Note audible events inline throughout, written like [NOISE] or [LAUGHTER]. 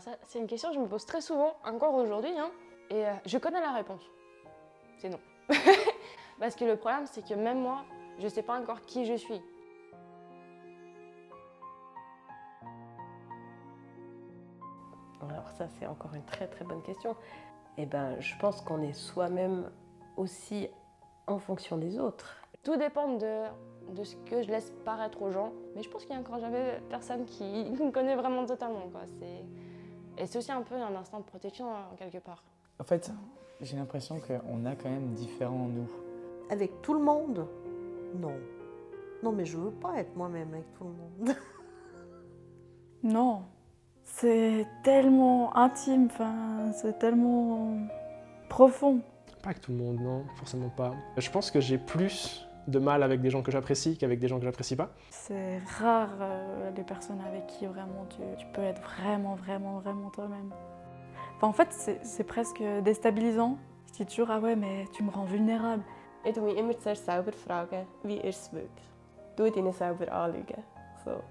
Alors ça, c'est une question que je me pose très souvent, encore aujourd'hui, hein, et euh, je connais la réponse. C'est non. [LAUGHS] Parce que le problème, c'est que même moi, je sais pas encore qui je suis. Alors ça, c'est encore une très très bonne question. Eh ben, je pense qu'on est soi-même aussi en fonction des autres. Tout dépend de, de ce que je laisse paraître aux gens, mais je pense qu'il y a encore jamais personne qui me [LAUGHS] connaît vraiment totalement. Quoi. C'est- Et c'est aussi un peu un instinct de protection, en quelque part. En fait, j'ai l'impression qu'on a quand même différents nous. Avec tout le monde? Non. Non, mais je veux pas être moi-même avec tout le monde. [LAUGHS] Non, c'est tellement intime, enfin, c'est tellement profond. Pas avec tout le monde, non, forcément pas. Je pense que j'ai plus de mal avec des gens que j'apprécie qu'avec des gens que j'apprécie pas. C'est rare euh, les personnes avec qui vraiment tu, tu peux être vraiment, vraiment, vraiment toi-même. Enfin, en fait, c'est presque déstabilisant. Je dis toujours, ah ouais, mais tu me rends vulnérable. Ich tue mich immer zuerst selber fragen, wie ist es wirklich? Du dich selber anlügen. So.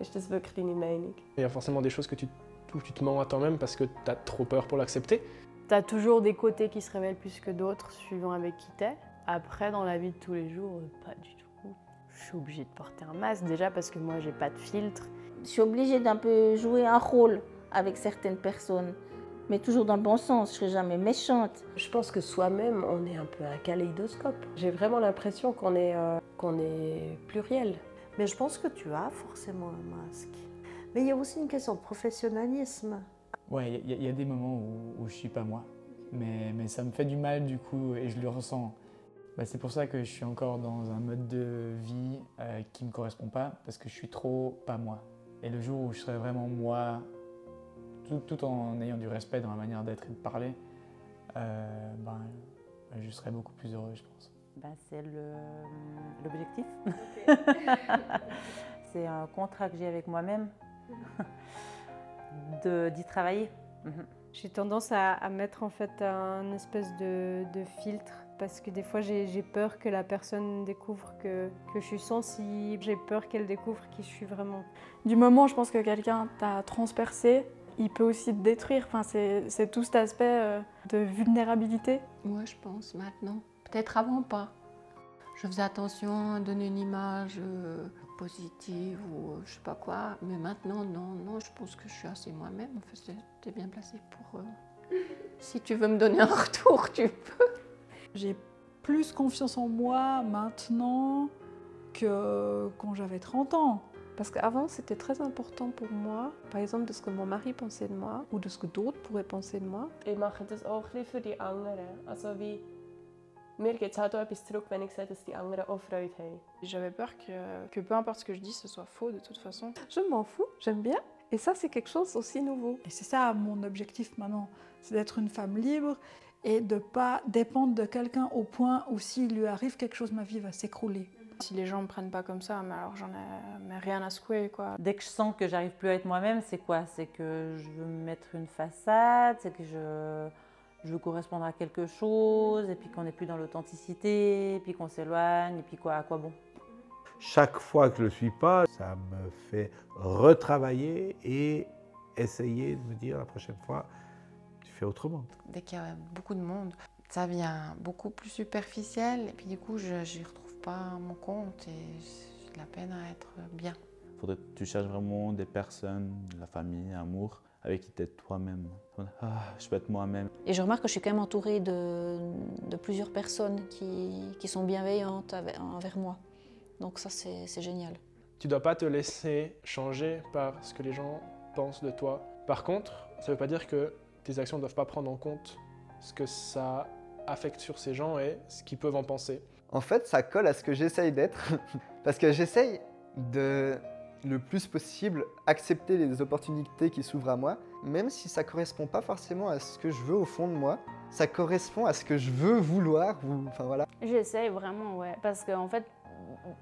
Ist das wirklich deine Meinung? Il y a forcément des choses que tu, où tu te mens à toi-même parce que tu as trop peur pour l'accepter. T'as toujours des côtés qui se révèlent plus que d'autres, suivant avec qui t'es. Après, dans la vie de tous les jours, euh, pas du tout. Je suis obligée de porter un masque déjà parce que moi, j'ai pas de filtre. Je suis obligée d'un peu jouer un rôle avec certaines personnes, mais toujours dans le bon sens. Je serai jamais méchante. Je pense que soi-même, on est un peu un kaléidoscope. J'ai vraiment l'impression qu'on est, euh, qu'on est pluriel. Mais je pense que tu as forcément un masque. Mais il y a aussi une question de professionnalisme. Ouais, il y, a- il y a des moments où, où je suis pas moi. Mais, mais ça me fait du mal du coup et je le ressens. Bah, c'est pour ça que je suis encore dans un mode de vie euh, qui me correspond pas parce que je suis trop pas moi. Et le jour où je serai vraiment moi, tout, tout en ayant du respect dans ma manière d'être et de parler, euh, ben, je serai beaucoup plus heureux, je pense. Ben, c'est le- l'objectif. [LAUGHS] c'est un contrat que j'ai avec moi-même [LAUGHS] de- d'y travailler. Mhm. J'ai tendance à, à mettre en fait un espèce de, de filtre parce que des fois j'ai peur que la personne découvre que, que je suis sensible, j'ai peur qu'elle découvre qui je suis vraiment. Du moment, je pense que quelqu'un t'a transpercé, il peut aussi te détruire. Enfin, c'est c'est tout cet aspect euh, de vulnérabilité. Moi, je pense maintenant. Peut-être avant pas. Je faisais attention à donner une image euh, positive ou euh, je sais pas quoi. Mais maintenant, non, non, je pense que je suis assez moi-même. En fait, c'est- t'es bien placé pour. euh, [LAUGHS] Si tu veux me donner un [LAUGHS] retour, tu peux. J'ai plus confiance en moi maintenant que quand j'avais 30 ans. Parce qu'avant, c'était très important pour moi, par exemple, de ce que mon mari pensait de moi ou de ce que d'autres pourraient penser de moi. Ich mache das auch ein bisschen für die anderen. Also wie, mir gibt es halt auch etwas zurück, wenn ich sehe, dass die anderen auch Freude haben. J'avais peur que, que peu importe ce que je dis, ce soit faux de toute façon. Je m'en fous, j'aime bien. Et ça, c'est quelque chose aussi nouveau. Et c'est ça mon objectif maintenant, c'est d'être une femme libre et de pas dépendre de quelqu'un au point où s'il lui arrive quelque chose, ma vie va s'écrouler. Si les gens me prennent pas comme ça, mais alors j'en ai mais rien à secouer quoi. Dès que je sens que j'arrive plus à être moi-même, c'est quoi? C'est que je veux me mettre une façade, c'est que je, je veux correspondre à quelque chose, et puis qu'on n'est plus dans l'authenticité, et puis qu'on s'éloigne, et puis quoi, à quoi bon? Chaque fois que je ne le suis pas, ça me fait retravailler et essayer de me dire la prochaine fois, autrement. Dès qu'il y a beaucoup de monde, ça devient beaucoup plus superficiel. Et puis du coup, je n'y retrouve pas mon compte et j'ai de la peine à être bien. Il faudrait que tu cherches vraiment des personnes, la famille, l'amour, avec qui tu es toi-même. Ah, je peux être moi-même. Et je remarque que je suis quand même entourée de, de plusieurs personnes qui, qui sont bienveillantes avec- envers moi. Donc ça, c'est c'est génial. Tu dois pas te laisser changer par ce que les gens pensent de toi. Par contre, ça veut pas dire que tes actions ne doivent pas prendre en compte ce que ça affecte sur ces gens et ce qu'ils peuvent en penser. En fait, ça colle à ce que j'essaye d'être, [LAUGHS] parce que j'essaye de le plus possible accepter les opportunités qui s'ouvrent à moi, même si ça correspond pas forcément à ce que je veux au fond de moi, ça correspond à ce que je veux vouloir, ou enfin voilà. J'essaye vraiment, ouais. Parce qu'en fait,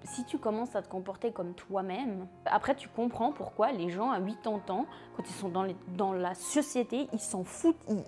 si tu commences à te comporter comme toi-même, après tu comprends pourquoi les gens à 80 ans, quand ils sont dans, les- dans la société, ils s'en foutent, ils,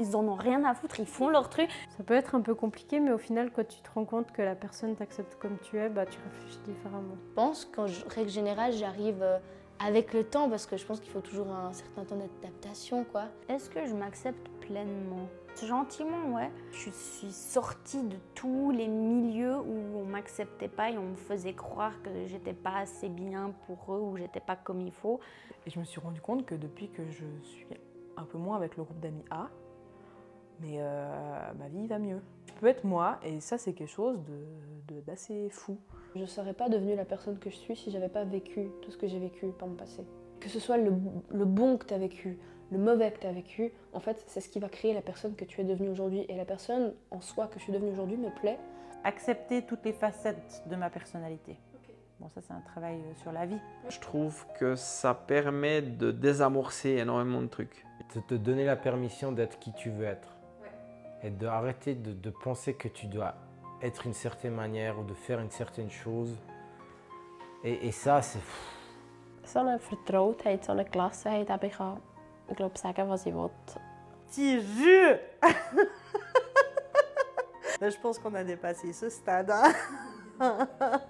ils- en ont rien à foutre, ils font leur truc. Ça peut être un peu compliqué, mais au final, quand tu te rends compte que la personne t'accepte comme tu es, bah tu réfléchis différemment. Je pense qu'en règle générale, j'arrive euh, Avec le temps, parce que je pense qu'il faut toujours un certain temps d'adaptation, quoi. Est-ce que je m'accepte pleinement? Gentiment, ouais. Je suis sortie de tous les milieux où on m'acceptait pas et on me faisait croire que j'étais pas assez bien pour eux ou j'étais pas comme il faut. Et je me suis rendu compte que depuis que je suis un peu moins avec le groupe d'amis A, mais euh, ma vie va mieux. Je peux être moi et ça c'est quelque chose de- de- d'assez fou. Je ne serais pas devenue la personne que je suis si j'avais pas vécu tout ce que j'ai vécu par mon passé. Que ce soit le, le bon que tu as vécu, le mauvais que tu as vécu, en fait, c'est ce qui va créer la personne que tu es devenue aujourd'hui. Et la personne en soi que je suis devenue aujourd'hui me plaît. Accepter toutes les facettes de ma personnalité. Bon, ça, c'est un travail euh, sur la vie. Je trouve que ça permet de désamorcer énormément de trucs. De te donner la permission d'être qui tu veux être. Et d'arrêter de, de penser que tu dois être une certaine manière ou de faire une certaine chose. Et, et ça, c'est... Zo'n vertrouwdheid, zo'n klasseheid heb ik gehad. Ik loop zeggen wat je wilt. Petit jus Là, je pense qu'on a dépassé ce stade. hein. [LAUGHS]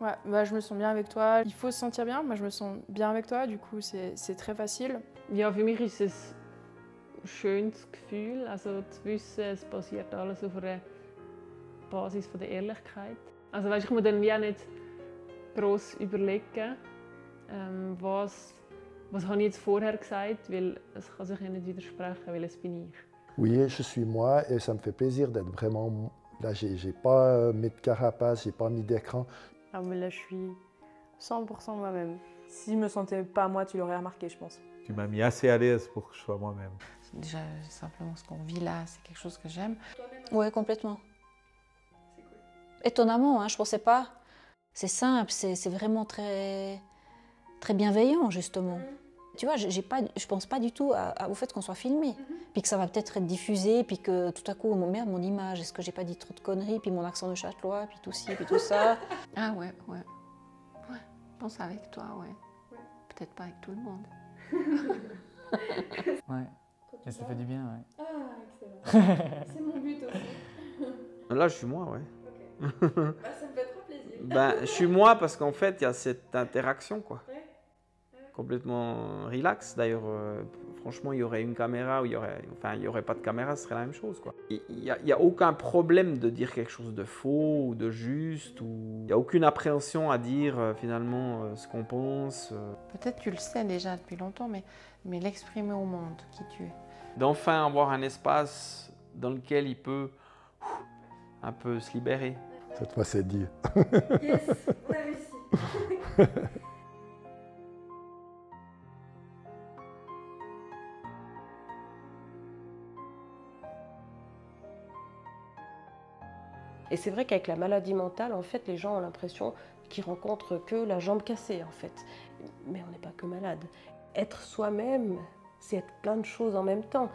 Ouais, bah, je me sens bien avec toi. Il faut se sentir bien. Moi, je me sens bien avec toi. Du coup, c'est très facile. Ja, für mich ist es ein schönes Gefühl, also zu wissen, es basiert alles auf einer Basis von der Ehrlichkeit. Also weißt, ich muss dann wie auch nicht gross überlegen, ähm, was, was habe ich jetzt vorher gesagt, weil es kann sich ja nicht widersprechen, weil es bin ich. Oui, je suis moi et ça me fait plaisir d'être vraiment. Là, j'ai pas euh, mis de carapace, j'ai pas mis d'écran. Ah, mais là, je suis 100% moi-même. Si je me sentais pas moi, tu l'aurais remarqué, je pense. Tu m'as mis assez à l'aise pour que je sois moi-même. Déjà, simplement ce qu'on vit là, c'est quelque chose que j'aime. Oui, complètement. Étonnamment, hein, je pensais pas. C'est simple, c'est c'est vraiment très, très bienveillant, justement. Tu vois, j'ai pas, je pense pas du tout à- à- au fait qu'on soit filmé, puis que ça va peut-être être diffusé, puis que tout à coup, mon merde, mon image, est-ce que j'ai pas dit trop de conneries, puis mon accent de châtelois, puis tout ci, puis tout ça. [LAUGHS] Ah ouais, ouais. Ouais, je pense avec toi, ouais. Peut-être pas avec tout le monde. [LAUGHS] Ouais. Et ça fait du bien, ouais. Ah, excellent. [LAUGHS] C'est mon but aussi. Là, je suis moi, ouais. Bah, ça me fait trop plaisir. Ben, je suis moi parce qu'en fait, il y a cette interaction, quoi. Complètement relax. D'ailleurs, euh, franchement, il y aurait une caméra ou il y aurait, enfin, il y aurait pas de caméra, ce serait la même chose, quoi. Il n'y a, il y a aucun problème de dire quelque chose de faux ou de juste, ou il n'y a aucune appréhension à dire euh, finalement euh, ce qu'on pense. euh. Peut-être tu le sais déjà depuis longtemps, mais, mais l'exprimer au monde, qui tu es. D'enfin avoir un espace dans lequel il peut ouf, un peu se libérer. Cette fois, c'est dit. Yes, on a réussi. [LAUGHS] Et c'est vrai qu'avec la maladie mentale, en fait, les gens ont l'impression qu'ils rencontrent que la jambe cassée, en fait. Mais on n'est pas que malade. Être soi-même, c'est être plein de choses en même temps.